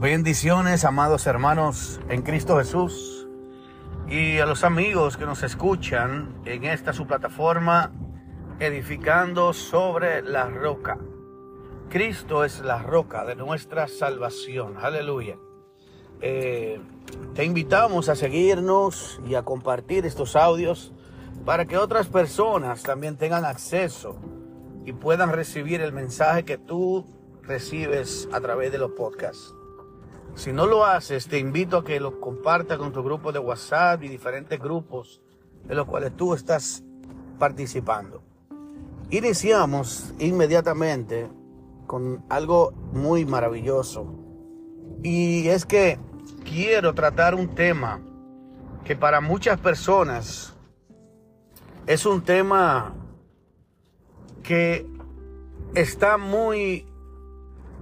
Bendiciones, amados hermanos en Cristo Jesús y a los amigos que nos escuchan en esta su plataforma edificando sobre la roca. Cristo es la roca de nuestra salvación. Aleluya. Eh, te invitamos a seguirnos y a compartir estos audios para que otras personas también tengan acceso y puedan recibir el mensaje que tú recibes a través de los podcasts. Si no lo haces, te invito a que lo compartas con tu grupo de WhatsApp y diferentes grupos en los cuales tú estás participando. Iniciamos inmediatamente con algo muy maravilloso. Y es que quiero tratar un tema que para muchas personas es un tema que está muy,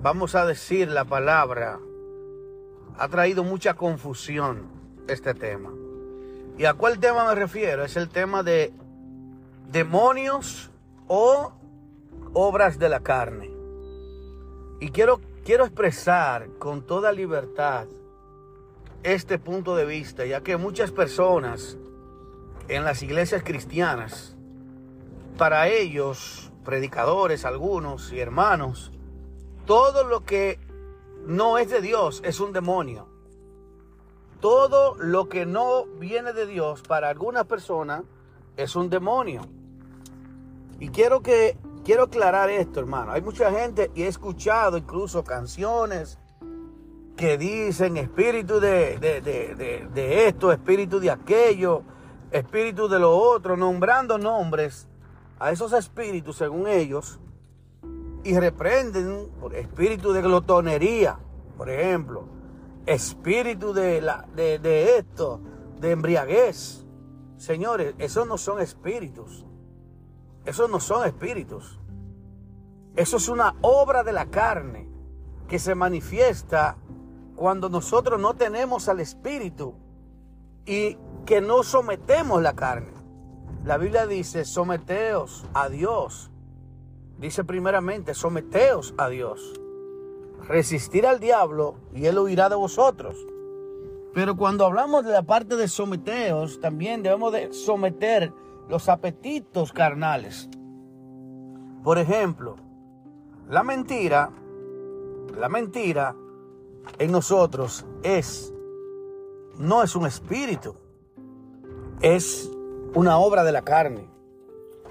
vamos a decir la palabra, ha traído mucha confusión este tema. ¿Y a cuál tema me refiero? Es el tema de demonios o obras de la carne. Y quiero, quiero expresar con toda libertad este punto de vista, ya que muchas personas en las iglesias cristianas, para ellos, predicadores algunos y hermanos, todo lo que no es de Dios es un demonio. Todo lo que no viene de Dios para algunas personas es un demonio. Y quiero que quiero aclarar esto, hermano. Hay mucha gente y he escuchado incluso canciones que dicen espíritu de, de esto, espíritu de aquello, espíritu de lo otro, nombrando nombres a esos espíritus según ellos y reprenden por espíritu de glotonería, por ejemplo, espíritu de, la, de, esto, de embriaguez. Señores, esos no son espíritus. Esos no son espíritus. Eso es una obra de la carne que se manifiesta cuando nosotros no tenemos al espíritu y que no sometemos la carne. La Biblia dice, someteos a Dios dice primeramente, someteos a Dios. Resistir al diablo y él huirá de vosotros. Pero cuando hablamos de la parte de someteos, también debemos de someter los apetitos carnales. Por ejemplo, la mentira, la mentira en nosotros es, no es un espíritu, es una obra de la carne.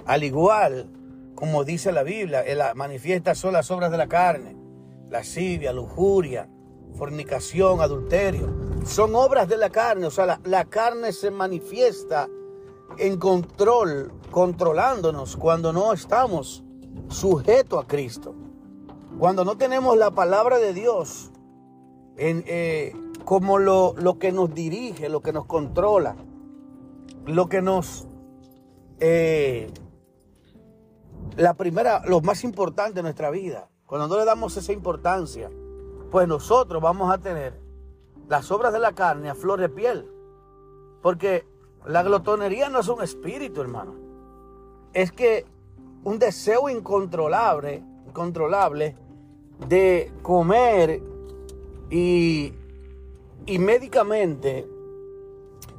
Al igual como dice la Biblia, él manifiesta son las obras de la carne, lascivia, lujuria, fornicación, adulterio. Son obras de la carne, o sea, la, carne se manifiesta en control, controlándonos cuando no estamos sujetos a Cristo. Cuando no tenemos la palabra de Dios en, eh, como lo, lo, que nos dirige, lo que nos controla, lo que nos... Eh, la primera, lo más importante de nuestra vida. Cuando no le damos esa importancia, pues nosotros vamos a tener las obras de la carne a flor de piel. Porque la glotonería no es un espíritu, hermano. Es que un deseo incontrolable, incontrolable de comer y, y médicamente,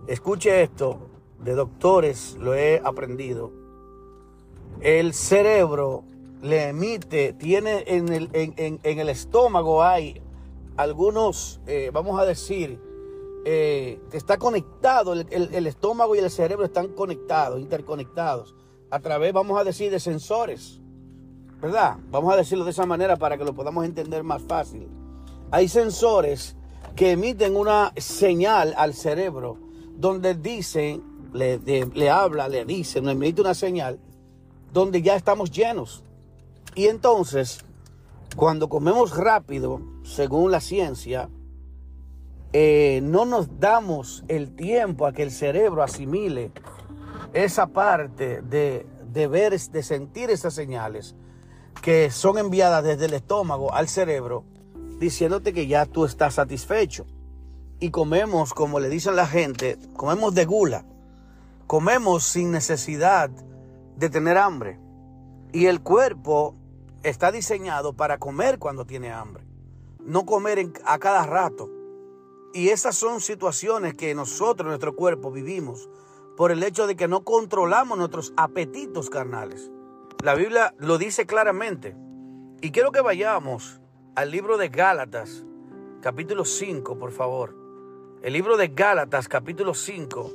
escuche esto, de doctores lo he aprendido el cerebro le emite, tiene en el, en, el estómago hay algunos, eh, vamos a decir, eh, está conectado, el, estómago y el cerebro están conectados, interconectados, a través, vamos a decir, de sensores, ¿verdad? Vamos a decirlo de esa manera para que lo podamos entender más fácil. Hay sensores que emiten una señal al cerebro donde dicen, le, le habla, le dice, nos emite una señal donde ya estamos llenos. Y entonces, cuando comemos rápido, según la ciencia, eh, no nos damos el tiempo a que el cerebro asimile esa parte de, de ver, de sentir esas señales que son enviadas desde el estómago al cerebro, diciéndote que ya tú estás satisfecho. Y comemos, como le dicen la gente, comemos de gula. Comemos sin necesidad de tener hambre. Y el cuerpo está diseñado para comer cuando tiene hambre. no comer a cada rato. Y esas son situaciones que nosotros, nuestro cuerpo, vivimos por el hecho de que no controlamos nuestros apetitos carnales. La Biblia lo dice claramente. Y quiero que vayamos al libro de Gálatas, capítulo 5, por favor. El libro de Gálatas, capítulo 5,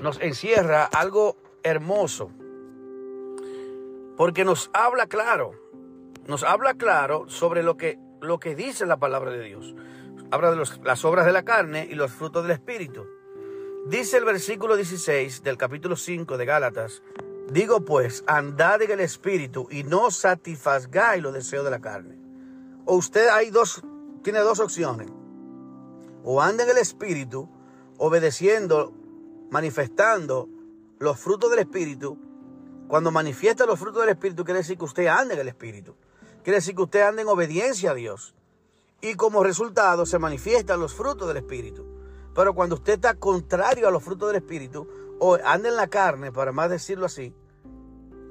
nos encierra algo hermoso. Porque nos habla claro, nos habla claro sobre lo que, lo que dice la palabra de Dios. Habla de las obras de la carne y los frutos del Espíritu. Dice el versículo 16 del capítulo 5 de Gálatas, digo pues, andad en el Espíritu y no satisfagáis los deseos de la carne. O usted hay dos, tiene dos opciones. O anda en el Espíritu, obedeciendo, manifestando los frutos del Espíritu. Cuando manifiesta los frutos del Espíritu, quiere decir que usted anda en el Espíritu. Quiere decir que usted anda en obediencia a Dios. Y como resultado se manifiestan los frutos del Espíritu. Pero cuando usted está contrario a los frutos del Espíritu, o anda en la carne, para más decirlo así,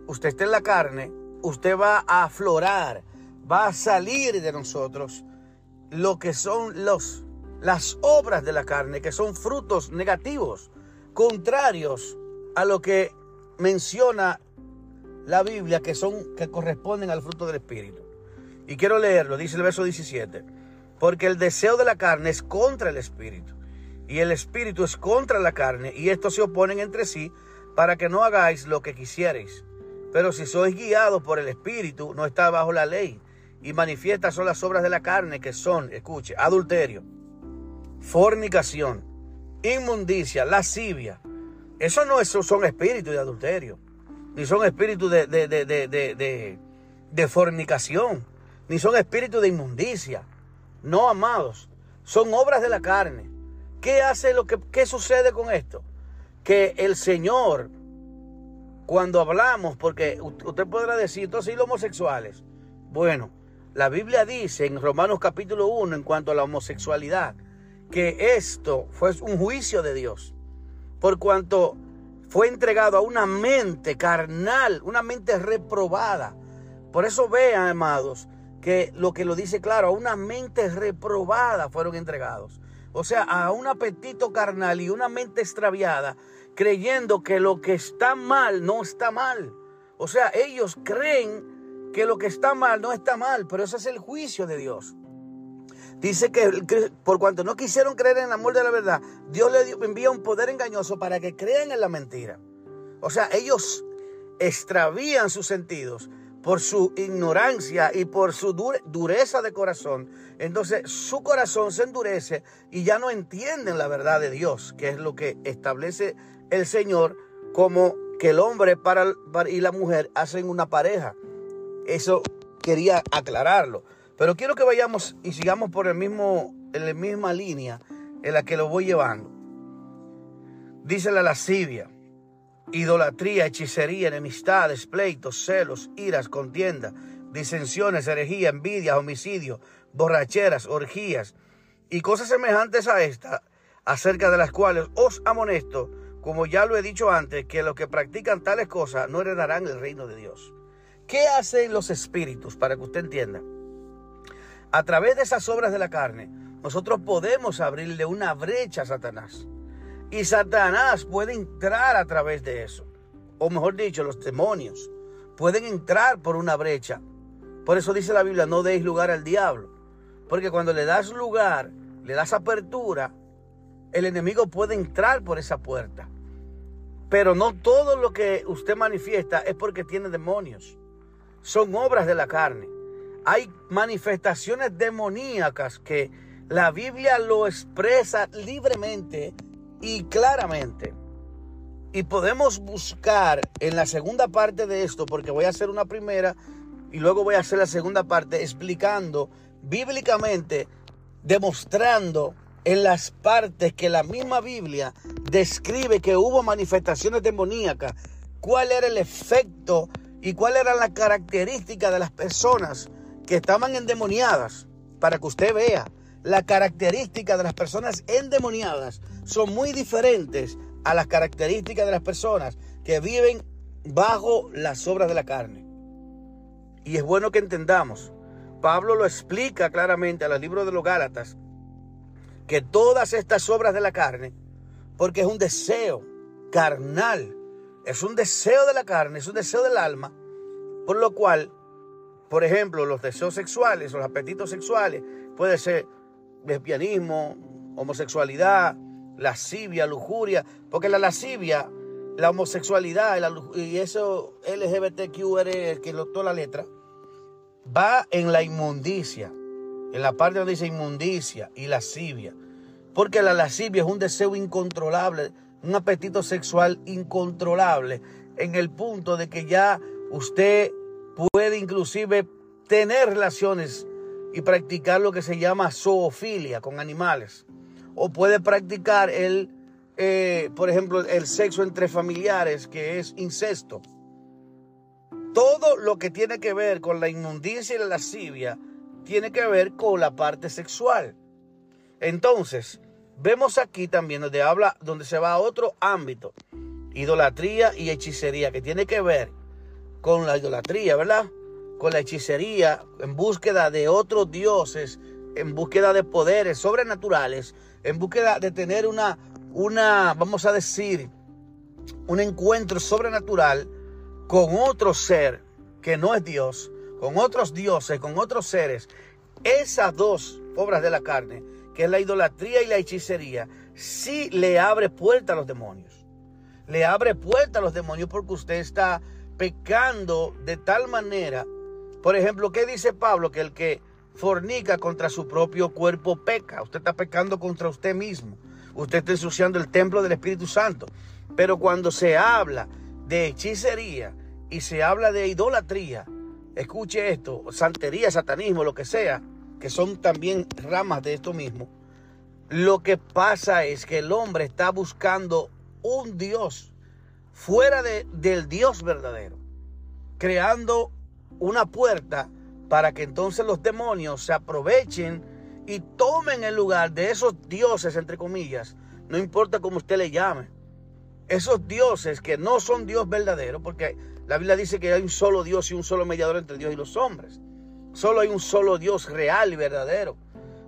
usted está en la carne, usted va a aflorar, va a salir de nosotros lo que son los, las obras de la carne, que son frutos negativos, contrarios a lo que menciona la Biblia, que son, que corresponden al fruto del Espíritu. Y quiero leerlo, dice el verso 17, porque el deseo de la carne es contra el Espíritu y el espíritu es contra la carne, y estos se oponen entre sí para que no hagáis lo que quisierais. Pero si sois guiados por el espíritu, no está bajo la ley, y manifiestas son las obras de la carne, que son, escuche, adulterio, fornicación, inmundicia, lascivia. Eso no son espíritus de adulterio, ni son espíritus de, de, de, de fornicación, ni son espíritus de inmundicia. No, amados, son obras de la carne ¿Qué hace lo que qué sucede con esto? Que el Señor cuando hablamos, porque usted podrá decir, entonces, ¿y los homosexuales? Bueno, la Biblia dice en Romanos capítulo 1 en cuanto a la homosexualidad, que esto fue un juicio de Dios, por cuanto fue entregado a una mente carnal, una mente reprobada. Por eso vean, amados, que lo que lo dice claro, a una mente reprobada fueron entregados o sea, a un apetito carnal y una mente extraviada, creyendo que lo que está mal no está mal. O sea, ellos creen que lo que está mal no está mal, pero ese es el juicio de Dios. Dice que por cuanto no quisieron creer en el amor de la verdad, Dios le envía un poder engañoso para que crean en la mentira. O sea, ellos extravían sus sentidos por su ignorancia y por su dureza de corazón, entonces su corazón se endurece y ya no entienden la verdad de Dios, que es lo que establece el Señor como que el hombre para, y la mujer hacen una pareja. Eso quería aclararlo. Pero quiero que vayamos y sigamos por el mismo, en la misma línea en la que lo voy llevando. Dice la lascivia idolatría, hechicería, enemistades, pleitos, celos, iras, contienda, disensiones, herejía, envidia, homicidio, borracheras, orgías y cosas semejantes a esta, acerca de las cuales os amonesto, como ya lo he dicho antes, que los que practican tales cosas no heredarán el reino de Dios. ¿Qué hacen los espíritus? Para que usted entienda. A través de esas obras de la carne, nosotros podemos abrirle una brecha a Satanás. Y Satanás puede entrar a través de eso. O mejor dicho, los demonios pueden entrar por una brecha. Por eso dice la Biblia, no deis lugar al diablo. Porque cuando le das lugar, le das apertura, el enemigo puede entrar por esa puerta. Pero no todo lo que usted manifiesta es porque tiene demonios. Son obras de la carne. Hay manifestaciones demoníacas que la Biblia lo expresa libremente y claramente. Y podemos buscar en la segunda parte de esto, porque voy a hacer una primera y luego voy a hacer la segunda parte explicando bíblicamente, demostrando en las partes que la misma Biblia describe que hubo manifestaciones demoníacas, cuál era el efecto y cuál era la característica de las personas que estaban endemoniadas, para que usted vea la característica de las personas endemoniadas son muy diferentes a las características de las personas que viven bajo las obras de la carne. Y es bueno que entendamos, Pablo lo explica claramente al libro de los Gálatas, que todas estas obras de la carne, porque es un deseo carnal, es un deseo de la carne, es un deseo del alma, por lo cual, por ejemplo, los deseos sexuales, los apetitos sexuales, puede ser lesbianismo, homosexualidad, lascivia, lujuria, porque la lascivia, la homosexualidad y eso LGBTQ, que lo toda la letra, va en la inmundicia, en la parte donde dice inmundicia y lascivia, porque la lascivia es un deseo incontrolable, un apetito sexual incontrolable, en el punto de que ya usted puede inclusive tener relaciones y practicar lo que se llama zoofilia con animales. O puede practicar el, eh, por ejemplo, el sexo entre familiares, que es incesto. Todo lo que tiene que ver con la inmundicia y la lascivia tiene que ver con la parte sexual. Entonces, vemos aquí también donde habla, donde se va a otro ámbito, idolatría y hechicería, que tiene que ver con la idolatría, ¿verdad? con la hechicería, en búsqueda de otros dioses, en búsqueda de poderes sobrenaturales, en búsqueda de tener una, una, vamos a decir, un encuentro sobrenatural con otro ser que no es Dios, con otros dioses, con otros seres. Esas dos obras de la carne, que es la idolatría y la hechicería, sí le abre puerta a los demonios. Le abre puerta a los demonios porque usted está pecando de tal manera por ejemplo, ¿qué dice Pablo? Que el que fornica contra su propio cuerpo peca. Usted está pecando contra usted mismo. Usted está ensuciando el templo del Espíritu Santo. Pero cuando se habla de hechicería y se habla de idolatría, escuche esto, santería, satanismo, lo que sea, que son también ramas de esto mismo, lo que pasa es que el hombre está buscando un Dios fuera de, del Dios verdadero, creando una puerta para que entonces los demonios se aprovechen y tomen el lugar de esos dioses, entre comillas, no importa cómo usted le llame. Esos dioses que no son Dios verdadero, porque la Biblia dice que hay un solo Dios y un solo mediador entre Dios y los hombres. Solo hay un solo Dios real y verdadero.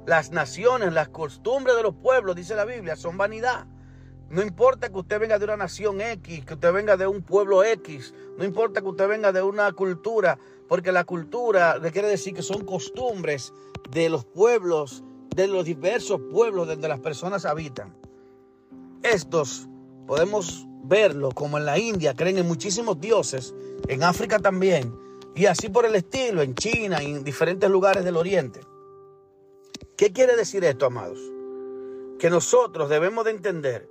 Las naciones, las costumbres de los pueblos, dice la Biblia, son vanidad. No importa que usted venga de una nación X, que usted venga de un pueblo X, no importa que usted venga de una cultura porque la cultura le quiere decir que son costumbres de los pueblos, de los diversos pueblos donde las personas habitan. Estos podemos verlo como en la India, creen en muchísimos dioses, en África también, y así por el estilo, en China en diferentes lugares del Oriente. ¿Qué quiere decir esto, amados? Que nosotros debemos de entender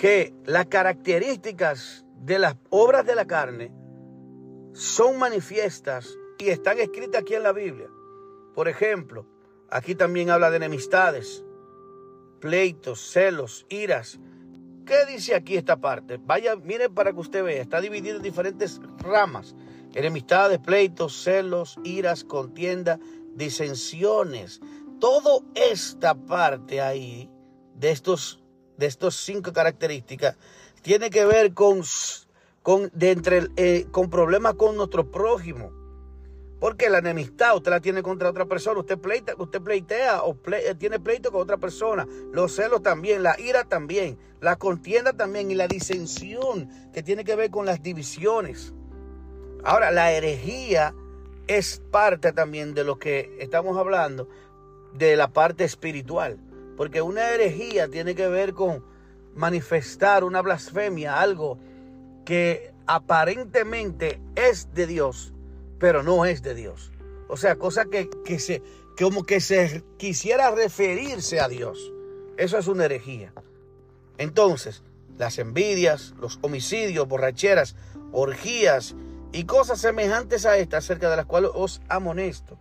que las características de las obras de la carne son manifiestas y están escritas aquí en la Biblia. Por ejemplo, aquí también habla de enemistades, pleitos, celos, iras. ¿Qué dice aquí esta parte? Vaya, mire para que usted vea, está dividido en diferentes ramas. Enemistades, pleitos, celos, iras, contienda, disensiones. Todo esta parte ahí de estos de estos cinco características tiene que ver con con, de entre, eh, con problemas con nuestro prójimo. Porque la enemistad usted la tiene contra otra persona, usted, pleita, usted pleitea o eh, tiene pleito con otra persona, los celos también, la ira también, la contienda también y la disensión que tiene que ver con las divisiones. Ahora, la herejía es parte también de lo que estamos hablando, de la parte espiritual. Porque una herejía tiene que ver con manifestar una blasfemia, algo que aparentemente es de Dios, pero no es de Dios. O sea, cosa que, se, como que se quisiera referirse a Dios. Eso es una herejía. Entonces, las envidias, los homicidios, borracheras, orgías y cosas semejantes a estas, acerca de las cuales os amonesto.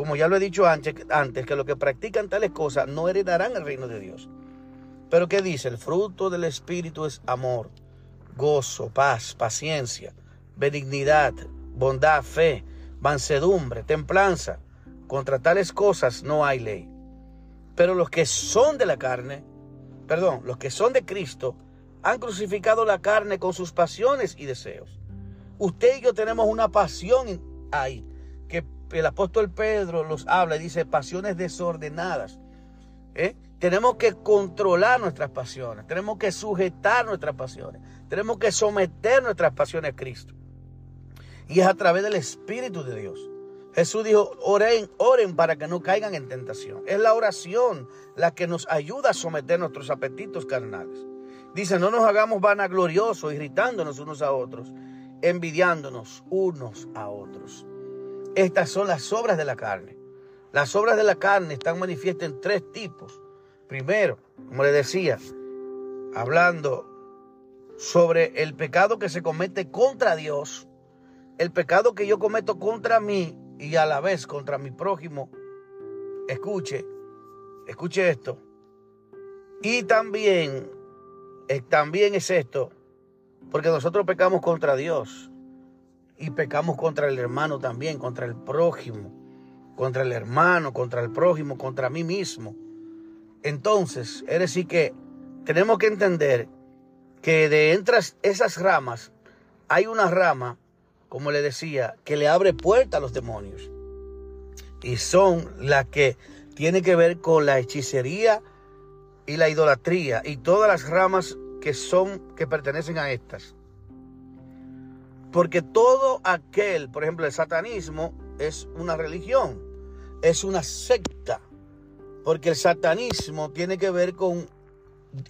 Como ya lo he dicho antes, que los que practican tales cosas no heredarán el reino de Dios. Pero ¿qué dice? El fruto del Espíritu es amor, gozo, paz, paciencia, benignidad, bondad, fe, mansedumbre, templanza. Contra tales cosas no hay ley. Pero los que son de la carne, perdón, los que son de Cristo, han crucificado la carne con sus pasiones y deseos. Usted y yo tenemos una pasión ahí, el apóstol Pedro los habla y dice pasiones desordenadas. ¿eh? Tenemos que controlar nuestras pasiones, tenemos que sujetar nuestras pasiones, tenemos que someter nuestras pasiones a Cristo. Y es a través del Espíritu de Dios. Jesús dijo, oren, oren para que no caigan en tentación. Es la oración la que nos ayuda a someter nuestros apetitos carnales. Dice, no nos hagamos vanagloriosos, irritándonos unos a otros, envidiándonos unos a otros. Estas son las obras de la carne. Las obras de la carne están manifiestas en tres tipos. Primero, como le decía, hablando sobre el pecado que se comete contra Dios, el pecado que yo cometo contra mí y a la vez contra mi prójimo. Escuche, escuche esto. Y también, eh, también es esto, porque nosotros pecamos contra Dios y pecamos contra el hermano también, contra el prójimo, contra el hermano, contra el prójimo, contra mí mismo. Entonces, es decir que tenemos que entender que de entre esas ramas hay una rama, como le decía, que le abre puerta a los demonios. Y son las que tienen que ver con la hechicería y la idolatría y todas las ramas que son que pertenecen a estas. Porque todo aquel, por ejemplo, el satanismo es una religión, es una secta. Porque el satanismo tiene que ver con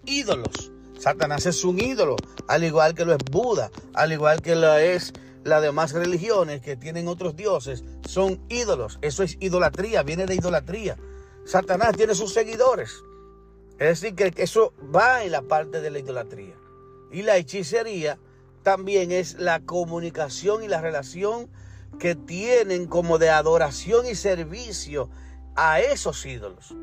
ídolos. Satanás es un ídolo, al igual que lo es Buda, al igual que lo es las demás religiones que tienen otros dioses, son ídolos. Eso es idolatría, viene de idolatría. Satanás tiene sus seguidores. Es decir, que eso va en la parte de la idolatría. Y la hechicería también es la comunicación y la relación que tienen como de adoración y servicio a esos ídolos.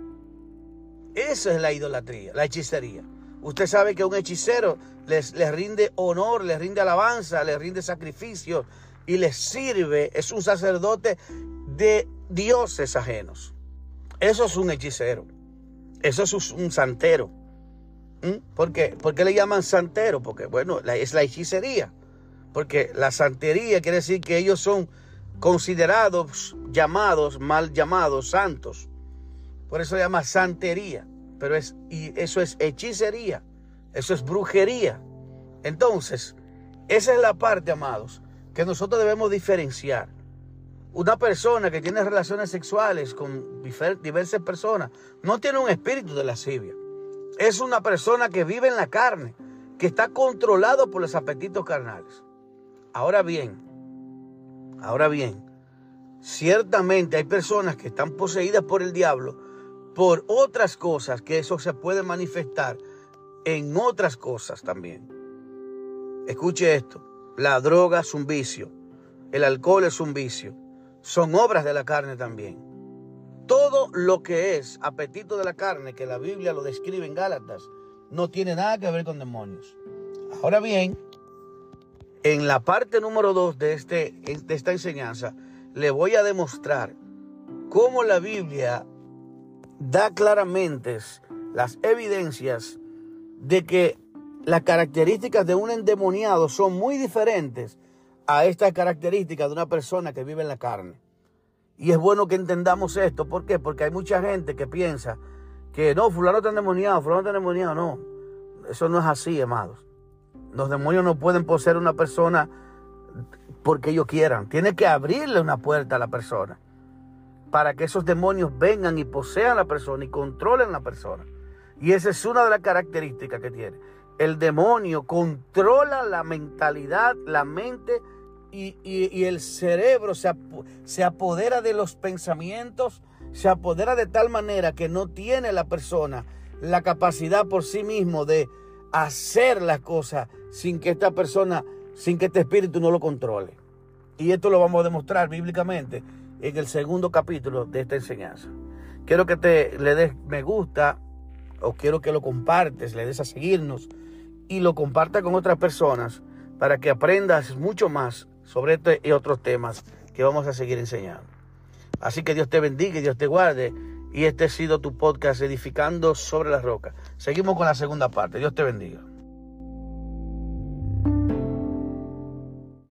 Esa es la idolatría, la hechicería. Usted sabe que un hechicero les, les rinde honor, les rinde alabanza, les rinde sacrificio y les sirve, es un sacerdote de dioses ajenos. Eso es un hechicero. Eso es un santero. ¿Mm? ¿Por qué? ¿Por qué le llaman santero? Porque, bueno, es la hechicería. Porque la santería quiere decir que ellos son considerados, llamados, mal llamados, santos. Por eso se llama santería. Pero es, y eso es hechicería. Eso es brujería. Entonces, esa es la parte, amados, que nosotros debemos diferenciar. Una persona que tiene relaciones sexuales con diversas personas no tiene un espíritu de lascivia. Es una persona que vive en la carne, que está controlado por los apetitos carnales. Ahora bien, ahora bien, ciertamente hay personas que están poseídas por el diablo por otras cosas, que eso se puede manifestar en otras cosas también. Escuche esto, la droga es un vicio, el alcohol es un vicio, son obras de la carne también. Todo lo que es apetito de la carne, que la Biblia lo describe en Gálatas, no tiene nada que ver con demonios. Ahora bien, en la parte número 2 de, este, de esta enseñanza, le voy a demostrar cómo la Biblia da claramente las evidencias de que las características de un endemoniado son muy diferentes a estas características de una persona que vive en la carne. Y es bueno que entendamos esto. ¿Por qué? Porque hay mucha gente que piensa que no, fulano está endemoniado, fulano está endemoniado. No, eso no es así, amados. Los demonios no pueden poseer una persona porque ellos quieran. Tiene que abrirle una puerta a la persona para que esos demonios vengan y posean a la persona y controlen a la persona. Y esa es una de las características que tiene. El demonio controla la mentalidad, la mente y, el cerebro se, se apodera de los pensamientos, se apodera de tal manera que no tiene la persona la capacidad por sí mismo de hacer las cosas sin que esta persona, sin que este espíritu no lo controle. Y esto lo vamos a demostrar bíblicamente en el segundo capítulo de esta enseñanza. Quiero que te le des me gusta o quiero que lo compartes, le des a seguirnos y lo compartas con otras personas para que aprendas mucho más sobre este y otros temas que vamos a seguir enseñando. Así que Dios te bendiga y Dios te guarde. Y este ha sido tu podcast edificando sobre la roca. Seguimos con la segunda parte. Dios te bendiga.